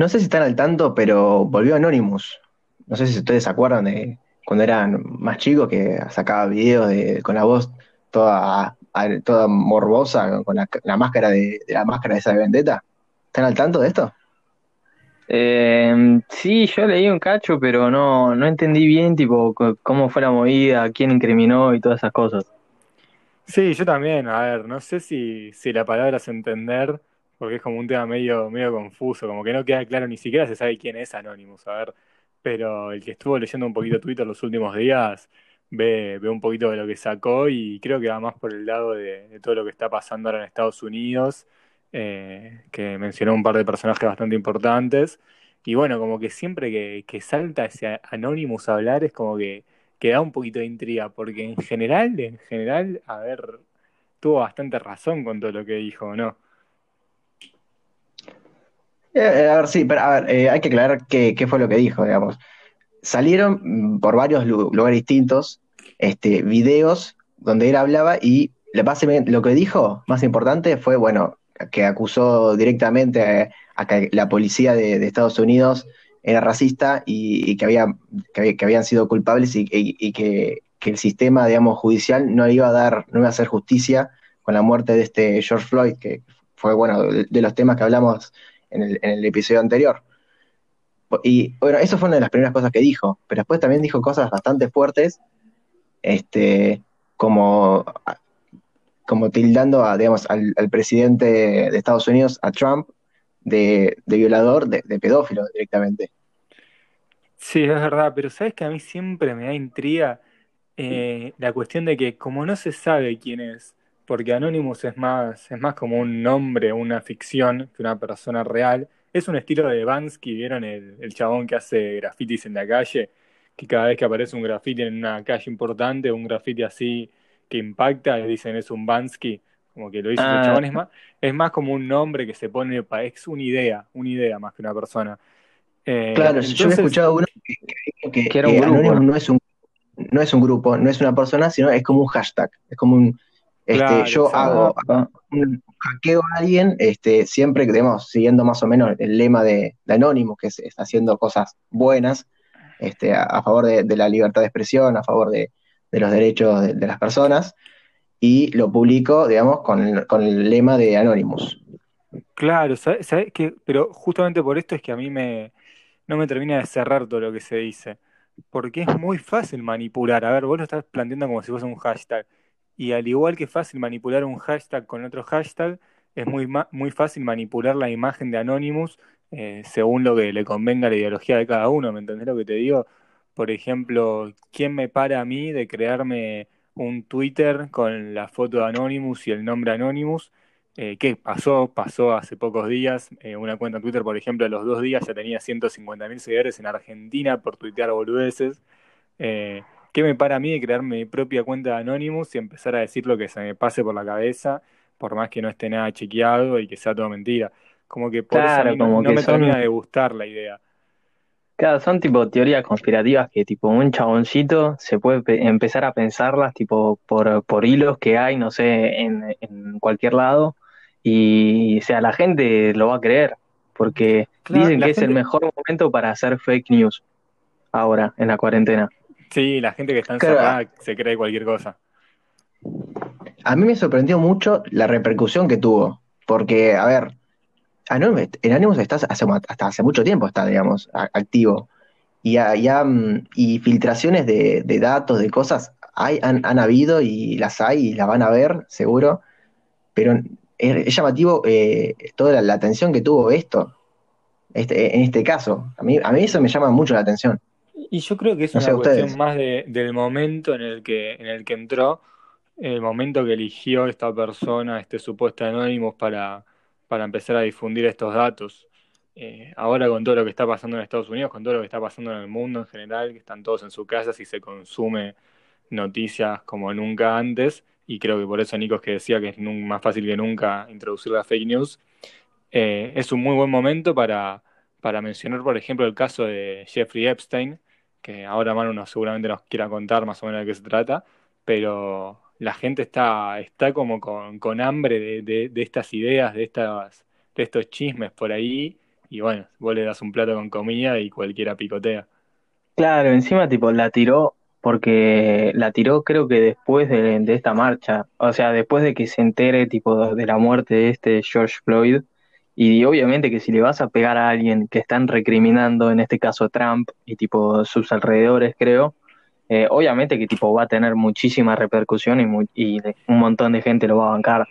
No sé si están al tanto, pero volvió Anonymous. No sé si ustedes se acuerdan de cuando eran más chicos que sacaba videos de, con la voz toda, toda morbosa, con la, la máscara de, de la máscara de esa de Vendetta. ¿Están al tanto de esto? Eh, sí, yo leí un cacho, pero no, no entendí bien, tipo, cómo fue la movida, quién incriminó y todas esas cosas. Sí, yo también, a ver, no sé si, si la palabra es entender, porque es como un tema medio, medio confuso, como que no queda claro, ni siquiera se sabe quién es Anonymous, a ver, pero el que estuvo leyendo un poquito Twitter los últimos días ve, ve un poquito de lo que sacó y creo que va más por el lado de, todo lo que está pasando ahora en Estados Unidos, eh, que mencionó un par de personajes bastante importantes, y bueno, como que siempre que, que salta ese Anonymous a hablar es como que que da un poquito de intriga, porque en general, en general, a ver, tuvo bastante razón con todo lo que dijo, ¿no? Eh, eh, a ver, sí, pero a ver, eh, hay que aclarar qué, qué fue lo que dijo, digamos. Salieron mm, por varios lu- lugares distintos este, videos donde él hablaba y lo que dijo, más importante, fue, bueno, que acusó directamente a, que la policía de, Estados Unidos era racista y, que, había, que, había- que habían sido culpables y, que, que el sistema, digamos, judicial no iba a dar, no iba a hacer justicia con la muerte de este George Floyd, que fue, bueno, de los temas que hablamos en el, episodio anterior. Y bueno, eso fue una de las primeras cosas que dijo, pero después también dijo cosas bastante fuertes, este, como, como tildando digamos, al, presidente de Estados Unidos, a Trump, de, de violador, de, de pedófilo directamente. Sí, es verdad, pero sabes que a mí siempre me da intriga eh, la cuestión de que como no se sabe quién es, porque Anonymous es más, es más como un nombre, una ficción que una persona real, es un estilo de Bansky, ¿vieron el, el chabón que hace grafitis en la calle? Que cada vez que aparece un grafiti en una calle importante, un grafiti así que impacta, le dicen es un Bansky, como que lo hizo Ah, chabón, es más, es más como un nombre que se pone, es una idea, una idea más que una persona. Eh, Claro, yo había entonces, escuchado uno que, que dijo que, que era un que grupo, Anonymous ¿no? no es un, no es un grupo, no es una persona, sino es como un hashtag, es como un, este, claro, yo hago, Ah, un hackeo a alguien, este, siempre, digamos, siguiendo más o menos el lema de, de Anonymous, que es, está haciendo cosas buenas, este, a, a favor de, de la libertad de expresión, a favor de, de los derechos de, de las personas, y lo publico, digamos, con el, con el lema de Anonymous. Claro, ¿sabes, sabes qué? Pero justamente por esto es que a mí me, no me termina de cerrar todo lo que se dice. Porque es muy fácil manipular. A ver, vos lo estás planteando como si fuese un hashtag. Y al igual que fácil manipular un hashtag con otro hashtag, es muy, muy fácil manipular la imagen de Anonymous eh, según lo que le convenga a la ideología de cada uno. ¿Me entendés lo que te digo? Por ejemplo, ¿quién me para a mí de crearme un Twitter con la foto de Anonymous y el nombre Anonymous? Eh, ¿qué pasó? Pasó hace pocos días. eh, una cuenta en Twitter, por ejemplo, a los dos días ya tenía 150.000 seguidores en Argentina por tuitear boludeces. ¿Qué me para a mí de crearme mi propia cuenta de Anonymous y empezar a decir lo que se me pase por la cabeza, por más que no esté nada chequeado y que sea todo mentira? Como que por claro, no, como no que me termina son, de gustar la idea. claro, son tipo teorías conspirativas que tipo un chaboncito se puede pe- empezar a pensarlas tipo por, por hilos que hay, no sé, en, en cualquier lado, y o sea, la gente lo va a creer, porque Claro, dicen que es el mejor momento para hacer fake news ahora, en la cuarentena. Sí, la gente que está Claro, encerrada se cree cualquier cosa. a mí me sorprendió mucho la repercusión que tuvo, porque, a ver, Anonymous, en Anonymous está hace, hasta hace mucho tiempo, está, digamos, activo. Y, ha- y filtraciones de, de datos, de cosas, hay, han, han habido y las hay y las van a ver, seguro, pero es, es llamativo eh, toda la, la atención que tuvo esto, este, en este caso. A mí, a mí eso me llama mucho la atención. Y yo creo que es No una cuestión ustedes. más de, del momento en el que, en el que entró, el momento que eligió esta persona, este supuesto Anonymous, para, para empezar a difundir estos datos. Eh, ahora con todo lo que está pasando en Estados Unidos, con todo lo que está pasando en el mundo en general, que están todos en su casa y se consume noticias como nunca antes, y creo que por eso Nico es que decía que es más fácil que nunca introducir la fake news, eh, es un muy buen momento para, para mencionar, por ejemplo, el caso de Jeffrey Epstein, que ahora Manu seguramente nos quiera contar más o menos de qué se trata, pero la gente está, está como con, con hambre de, de- de estas ideas, de estas, de estos chismes por ahí, y bueno, vos le das un plato con comida y cualquiera picotea. Claro, encima tipo la tiró porque la tiró creo que después de, de esta marcha, o sea, después de que se entere tipo de la muerte de este George Floyd, y obviamente que si le vas a pegar a alguien que están recriminando, en este caso Trump y tipo sus alrededores, creo, eh, obviamente que tipo va a tener muchísima repercusión y, mu- y un montón de gente lo va a bancar.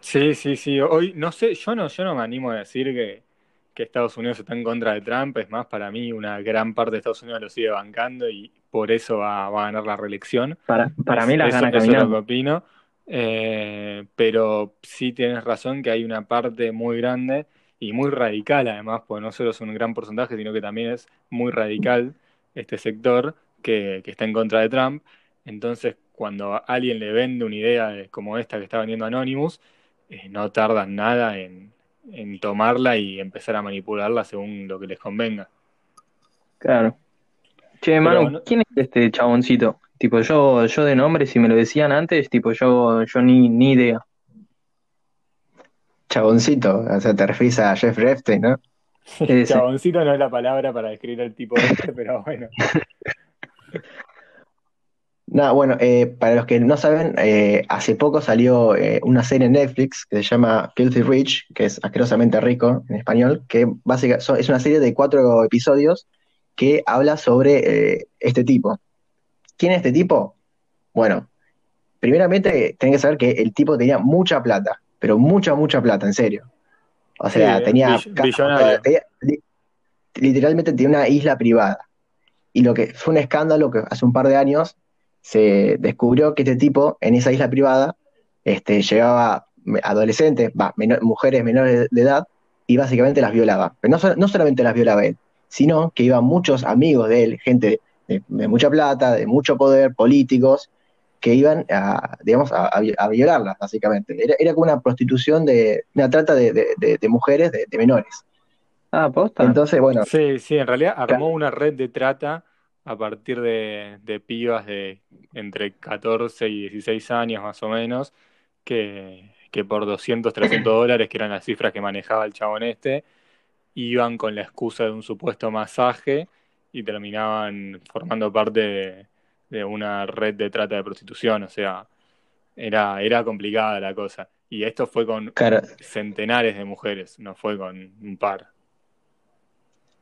Sí, sí, sí. Hoy, no sé, yo no, yo no me animo a decir que, que Estados Unidos está en contra de Trump. Es más, para mí, una gran parte de Estados Unidos lo sigue bancando y por eso va, va a ganar la reelección. Para, para mí eso, gana eso es lo que opino. Eh, pero sí tienes razón que hay una parte muy grande y muy radical, además, porque no solo es un gran porcentaje, sino que también es muy radical este sector que, que está en contra de Trump. Entonces, cuando alguien le vende una idea de- como esta que está vendiendo Anonymous, eh, no tardan nada en, en tomarla y empezar a manipularla según lo que les convenga. Claro. Che, Manu, ¿quién es este chaboncito? Tipo, yo, yo de nombre, si me lo decían antes, tipo, yo, yo ni, ni idea. Chaboncito, o sea, te refieres a Jeffrey Epstein, ¿no? Chaboncito no es la palabra para describir el tipo este, pero bueno. No, bueno, eh, para los que no saben, eh, hace poco salió eh, una serie en Netflix que se llama Filthy Rich, que es asquerosamente rico en español, que básicamente es una serie de cuatro episodios que habla sobre eh, este tipo. ¿Quién es este tipo? Bueno, primeramente tenés que saber que el tipo tenía mucha plata, pero mucha, mucha plata, en serio. O sea, Sí, tenía literalmente tenía una isla privada. Y lo que fue un escándalo que hace un par de años se descubrió que este tipo en esa isla privada este, llevaba adolescentes, menor- mujeres menores de edad y básicamente las violaba. Pero no, no solamente las violaba él, sino que iban muchos amigos de él, gente de, de mucha plata, de mucho poder, políticos, que iban a, digamos, a, a vi- a violarlas, básicamente. Era, era como una prostitución de, una trata de, de- de- de mujeres, de, de menores. Ah, posta. Entonces, bueno, Sí, sí, en realidad armó una red de trata a partir de, de pibas de entre 14 y 16 años más o menos, que, que por 200, 300 dólares, que eran las cifras que manejaba el chabón este, iban con la excusa de un supuesto masaje y terminaban formando parte de, de una red de trata de prostitución, o sea, era, era complicada la cosa. Y esto fue con claro, centenares de mujeres, no fue con un par.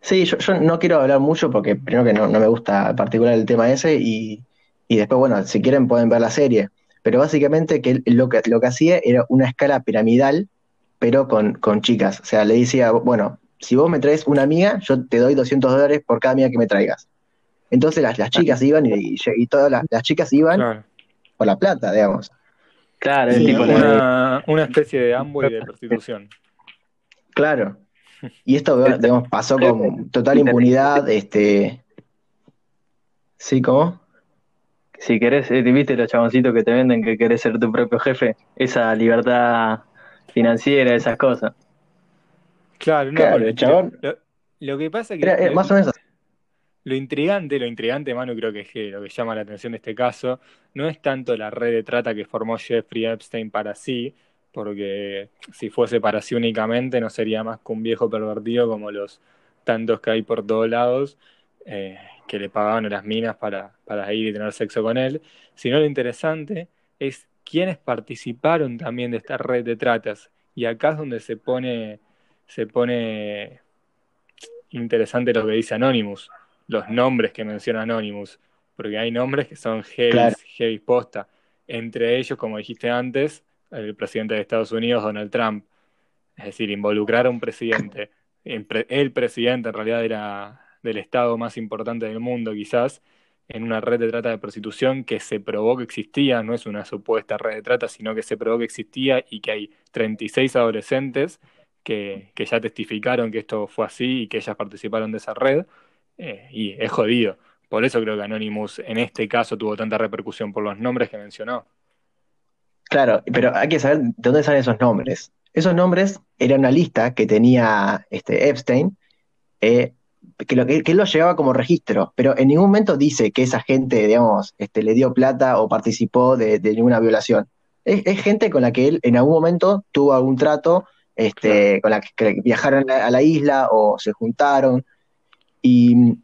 Sí, yo, yo no quiero hablar mucho porque primero que no, no me gusta particular el tema ese y, y después, bueno, si quieren pueden ver la serie. Pero básicamente que lo que, lo que hacía era una escala piramidal, pero con, con chicas. O sea, le decía, bueno, si vos me traes una amiga, yo te doy 200 dólares por cada amiga que me traigas. Entonces las, las chicas iban y, y, y todas las, las chicas iban Claro. por la plata, digamos. Claro, Sí, el tipo una, una especie de Amway de prostitución. Claro. Y esto, digamos, pasó con total impunidad, este... Sí, ¿cómo? si querés, eh, viste los chaboncitos que te venden que querés ser tu propio jefe, esa libertad financiera, esas cosas. Claro, no, Claro, el chabón-. Lo, lo que pasa que Era, era lo, más o menos lo intrigante, lo intrigante, Manu, creo que es que lo que llama la atención de este caso no es tanto la red de trata que formó Jeffrey Epstein para sí, porque si fuese para sí únicamente no sería más que un viejo pervertido como los tantos que hay por todos lados, eh, que le pagaban a las minas para, para ir y tener sexo con él, sino lo interesante es quiénes participaron también de esta red de tratas. Y acá es donde se pone, se pone interesante lo que dice Anonymous, los nombres que menciona Anonymous, porque hay nombres que son heavy, Claro. heavy posta. Entre ellos, como dijiste antes, el presidente de Estados Unidos, Donald Trump. Es decir, involucrar a un presidente, el, pre- el presidente en realidad era del estado más importante del mundo, quizás, en una red de trata de prostitución que se probó que existía, no es una supuesta red de trata, sino que se probó que existía y que hay 36 adolescentes que, ya testificaron que esto fue así y que ellas participaron de esa red, eh, y es jodido. Por eso creo que Anonymous en este caso tuvo tanta repercusión por los nombres que mencionó. Claro, pero hay que saber de dónde salen esos nombres. Esos nombres eran una lista que tenía este Epstein, eh, que, lo, que, él lo llevaba como registro, pero en ningún momento dice que esa gente, digamos, este, le dio plata o participó de, ninguna violación. Es gente con la que él en algún momento tuvo algún trato este, con la que viajaron a la isla o se juntaron. Y,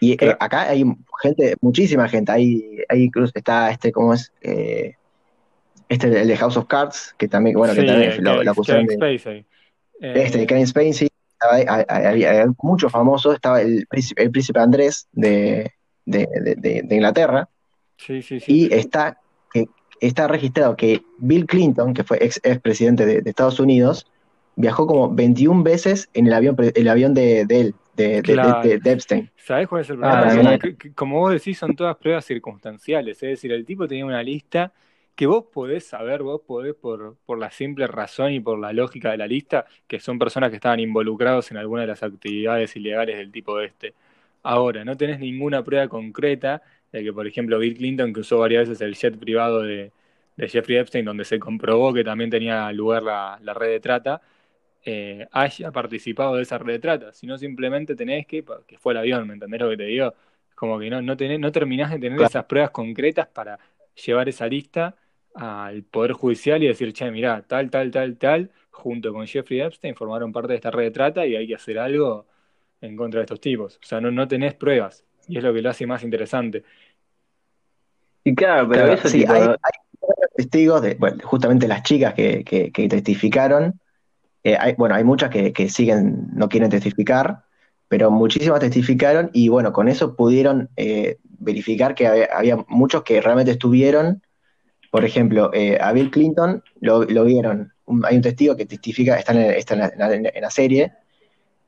y eh, acá hay gente, muchísima gente. Hay, hay incluso está este, ¿cómo es? Eh, este, el de House of Cards, que también, bueno, que también lo, lo acusaron de. Este, de Kevin Spacey. Había, muchos famosos. Estaba el príncipe, el príncipe Andrés de, de, de, de Inglaterra. Sí, sí, sí. Y está, está registrado que Bill Clinton, que fue ex, ex presidente de, Estados Unidos, viajó como 21 veces en el avión, el avión de, él, de, de, Epstein. ¿Sabes cuál es el problema? Ah, como vos decís, son todas pruebas circunstanciales. Es decir, el tipo tenía una lista que vos podés saber, vos podés por, por la simple razón y por la lógica de la lista, que son personas que estaban involucrados en alguna de las actividades ilegales del tipo este. Ahora, no tenés ninguna prueba concreta de que, por ejemplo, Bill Clinton, que usó varias veces el jet privado de, Jeffrey Epstein, donde se comprobó que también tenía lugar la, red de trata, eh, haya participado de esa red de trata, sino simplemente tenés que, que fue el avión, ¿me entendés lo que te digo? Como que no, no, tenés, no terminás de tener esas pruebas concretas para llevar esa lista al Poder Judicial y decir, che, mirá, tal, tal, tal, tal, junto con Jeffrey Epstein formaron parte de esta red de trata y hay que hacer algo en contra de estos tipos. O sea, no, no tenés pruebas. Y es lo que lo hace más interesante. Y claro, pero eso sí, hay, testigos de, bueno, justamente las chicas que, que, testificaron. Eh, hay, bueno, hay muchas que, que, siguen, no quieren testificar, pero muchísimas testificaron y bueno, con eso pudieron eh, verificar que había, muchos que realmente estuvieron. Por ejemplo, eh, a Bill Clinton lo, lo vieron. hay un testigo que testifica, está en, está en la serie,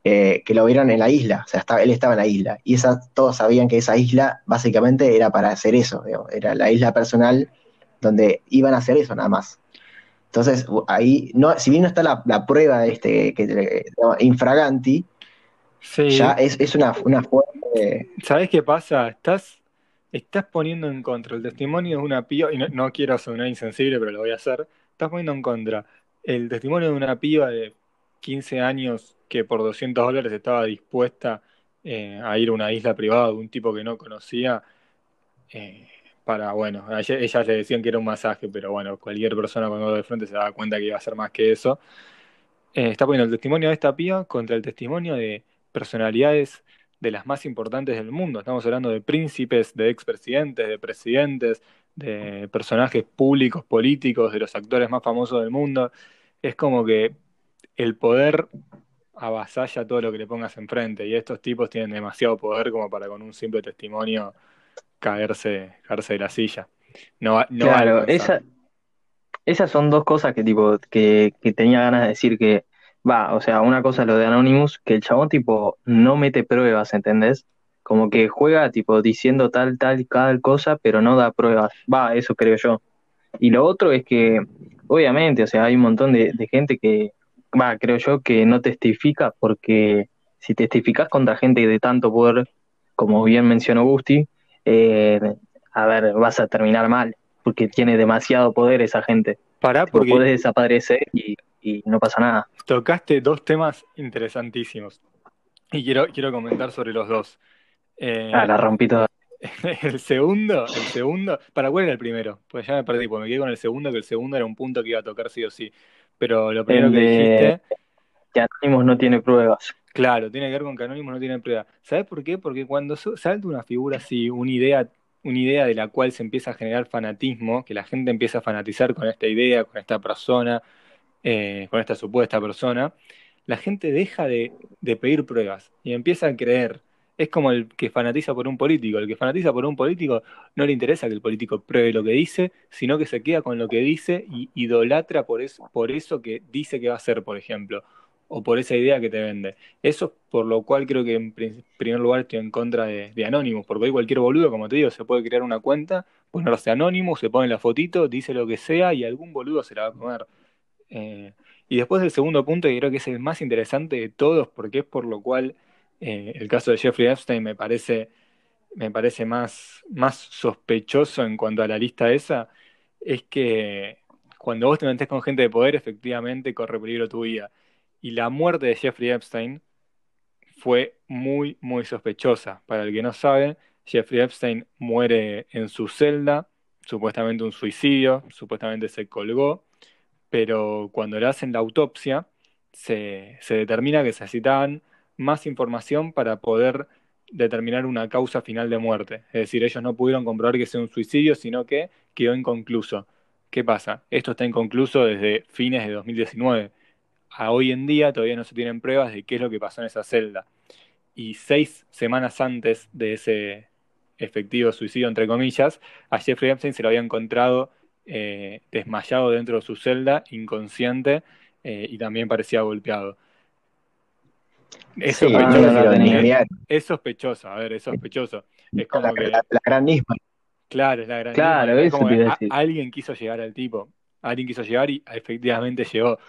eh, que lo vieron en la isla, o sea, estaba, él estaba en la isla, y esa, todos sabían que esa isla básicamente era para hacer eso, era la isla personal donde iban a hacer eso nada más. Entonces, ahí, no, si bien no está la, prueba de este, que, infraganti, ya es, una, una fuerte... ¿Sabes qué pasa? Estás, estás poniendo en contra el testimonio de una piba, y no, no quiero sonar insensible, pero lo voy a hacer, estás poniendo en contra el testimonio de una piba de 15 años que por 200 dólares estaba dispuesta eh, a ir a una isla privada de un tipo que no conocía. Eh, para, bueno, ellas le decían que era un masaje, pero bueno, cualquier persona cuando va de frente se da cuenta que iba a ser más que eso. Eh, está poniendo el testimonio de esta piba contra el testimonio de personalidades de las más importantes del mundo. Estamos hablando de príncipes, de expresidentes, de presidentes, de personajes públicos, políticos, de los actores más famosos del mundo. Es como que el poder avasalla todo lo que le pongas enfrente y estos tipos tienen demasiado poder como para con un simple testimonio caerse, caerse de la silla. No, no claro, esa, esas son dos cosas que tipo que, que tenía ganas de decir que va, o sea, una cosa es lo de Anonymous, que el chabón tipo no mete pruebas, ¿entendés? Como que juega tipo diciendo tal, tal, tal cosa, pero no da pruebas. Va, eso creo yo. Y lo otro es que, obviamente, o sea, hay un montón de gente que, va, creo yo que no testifica porque si testificas contra gente de tanto poder, como bien mencionó Gusti, eh, a ver, vas a terminar mal, porque tiene demasiado poder esa gente. Pará, porque puedes desaparecer y, no pasa nada. Tocaste dos temas interesantísimos y quiero, quiero comentar sobre los dos. Eh, ah, la rompí toda. El segundo, el segundo, ¿para cuál era el primero? Pues ya me perdí, porque me quedé con el segundo, que el segundo era un punto que iba a tocar sí o sí. Pero lo primero que dijiste. Que Anonymous no tiene pruebas. Claro, tiene que ver con que Anonymous no tiene pruebas. ¿Sabes por qué? Porque cuando salta una figura así, una idea, una idea de la cual se empieza a generar fanatismo, que la gente empieza a fanatizar con esta idea, con esta persona, eh, con esta supuesta persona, la gente deja de, de pedir pruebas y empieza a creer es como el que fanatiza por un político. El que fanatiza por un político no le interesa que el político pruebe lo que dice, sino que se queda con lo que dice y idolatra por eso, por eso que dice que va a hacer, por ejemplo, o por esa idea que te vende. Eso es por lo cual creo que en primer lugar estoy en contra de, de Anonymous, porque hoy cualquier boludo, como te digo, se puede crear una cuenta, ponerse Anonymous, se pone la fotito, dice lo que sea y algún boludo se la va a comer. Eh, y después del segundo punto, que creo que es el más interesante de todos, porque es por lo cual eh, el caso de Jeffrey Epstein me parece, me parece más, más sospechoso en cuanto a la lista esa, es que cuando vos te metés con gente de poder, efectivamente corre peligro tu vida. Y la muerte de Jeffrey Epstein fue muy, muy sospechosa. Para el que no sabe, Jeffrey Epstein muere en su celda, supuestamente un suicidio, supuestamente se colgó, pero cuando le hacen la autopsia, se, se determina que se necesitaban más información para poder determinar una causa final de muerte. Es decir, ellos no pudieron comprobar que sea un suicidio, sino que quedó inconcluso. ¿Qué pasa? Esto está inconcluso desde fines de 2019. A hoy en día todavía no se tienen pruebas de qué es lo que pasó en esa celda. Y seis semanas antes de ese efectivo suicidio, entre comillas, a Jeffrey Epstein se lo había encontrado eh, desmayado dentro de su celda, inconsciente, eh, y también parecía golpeado. Es, Sí, sospechoso, no, no, no, es- sospechoso, a ver, es sospechoso. Es como La, que, la- la gran Nisman. claro, es la gran Claro, es como que a alguien quiso llegar al tipo, alguien quiso llegar y efectivamente llegó.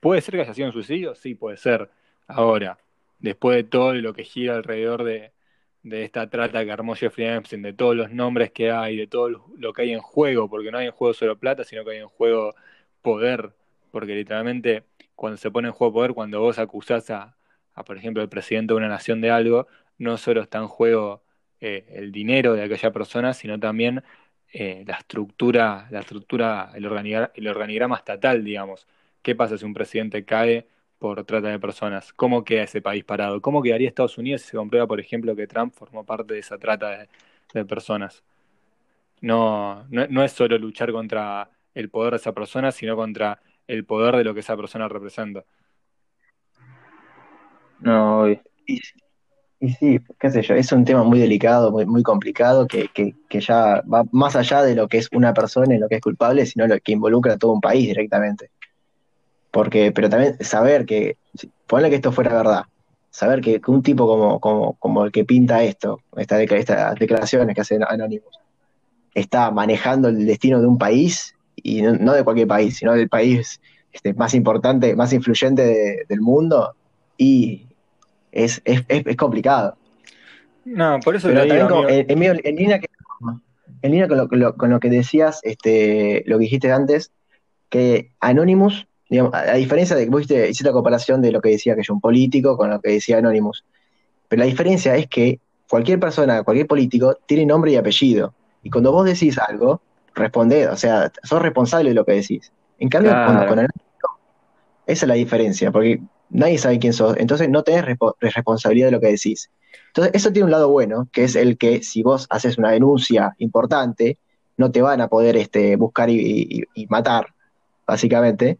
¿Puede ser que haya sido un suicidio? Sí, puede ser. Ahora, después de todo lo que gira alrededor de, de esta trata que armó Jeffrey Epstein, de todos los nombres que hay, de todo lo que hay en juego, porque no hay en juego solo plata, sino que hay en juego poder, porque literalmente cuando se pone en juego poder, cuando vos acusás a, a, por ejemplo, el presidente de una nación de algo, no solo está en juego eh, el dinero de aquella persona, sino también eh, la estructura, la estructura, el organigrama, estatal, digamos. ¿Qué pasa si un presidente cae por trata de personas? ¿Cómo queda ese país parado? ¿Cómo quedaría Estados Unidos si se comprueba, por ejemplo, que Trump formó parte de esa trata de, de personas? No, no, no es solo luchar contra el poder de esa persona, sino contra el poder de lo que esa persona representa. No. Y, y sí, qué sé yo, es un tema muy delicado, muy, muy complicado, que, que, que ya va más allá de lo que es una persona y lo que es culpable, sino lo que involucra a todo un país directamente. Porque, pero también saber que, ponle que esto fuera verdad, saber que, un tipo como, como, como el que pinta esto, esta, estas declaraciones que hace Anonymous, está manejando el destino de un país, y no, de cualquier país, sino del país este, más importante, más influyente de- del mundo, y es, es, es, es complicado. No, por eso Pero digo, como- en, en medio- en línea, que- en línea con, lo, con lo- con lo que decías, este, lo que dijiste antes, que Anonymous, digamos, a, a diferencia de que vos hiciste, hiciste la comparación de lo que decía que yo un político con lo que decía Anonymous, pero la diferencia es que cualquier persona, cualquier político, tiene nombre y apellido. Y cuando vos decís algo, respondés, o sea, sos responsable de lo que decís. En cambio, Claro. con, con Anonymous, esa es la diferencia, porque nadie sabe quién sos, entonces no tenés respo- responsabilidad de lo que decís. Entonces, eso tiene un lado bueno, que es el que si vos haces una denuncia importante, no te van a poder este, buscar y, matar, básicamente,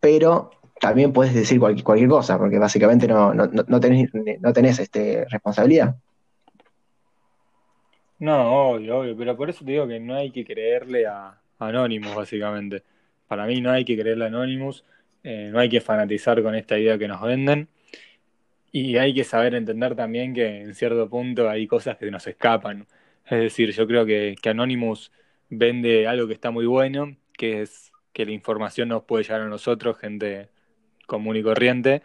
pero también puedes decir cualquier, cosa, porque básicamente no, no, no- no tenés, no tenés este, responsabilidad. no, obvio, obvio, pero por eso te digo que no hay que creerle a Anonymous, básicamente. Para mí no hay que creerle a Anonymous, eh, no hay que fanatizar con esta idea que nos venden. Y hay que saber entender también que en cierto punto hay cosas que nos escapan. Es decir, yo creo que, que Anonymous vende algo que está muy bueno, que es que la información nos puede llegar a nosotros, gente común y corriente,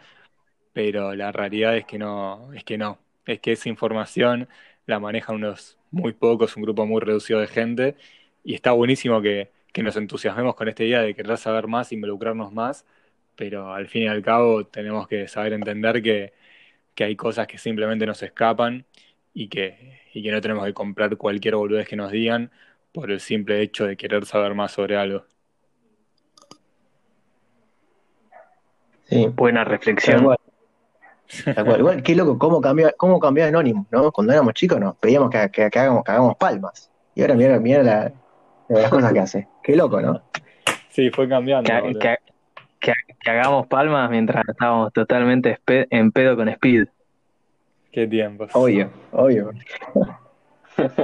pero la realidad es que no, es que no. Es que esa información la manejan unos muy pocos, un grupo muy reducido de gente, y está buenísimo que, que nos entusiasmemos con esta idea de querer saber más, involucrarnos más, pero al fin y al cabo tenemos que saber entender que que hay cosas que simplemente nos escapan y que, y que no tenemos que comprar cualquier boludez que nos digan por el simple hecho de querer saber más sobre algo. Sí, Buena tal reflexión. cual, tal cual. Igual, qué loco, cómo cambió, cómo cambió Anonymous, ¿no? Cuando éramos chicos nos pedíamos que, que- que hagamos, que hagamos palmas. Y ahora mira, mira la- las cosas que hace. Qué loco, ¿no? Sí, fue cambiando. Que- que- hagamos palmas mientras estábamos totalmente en pedo con Speed. Qué tiempos. Obvio, obvio.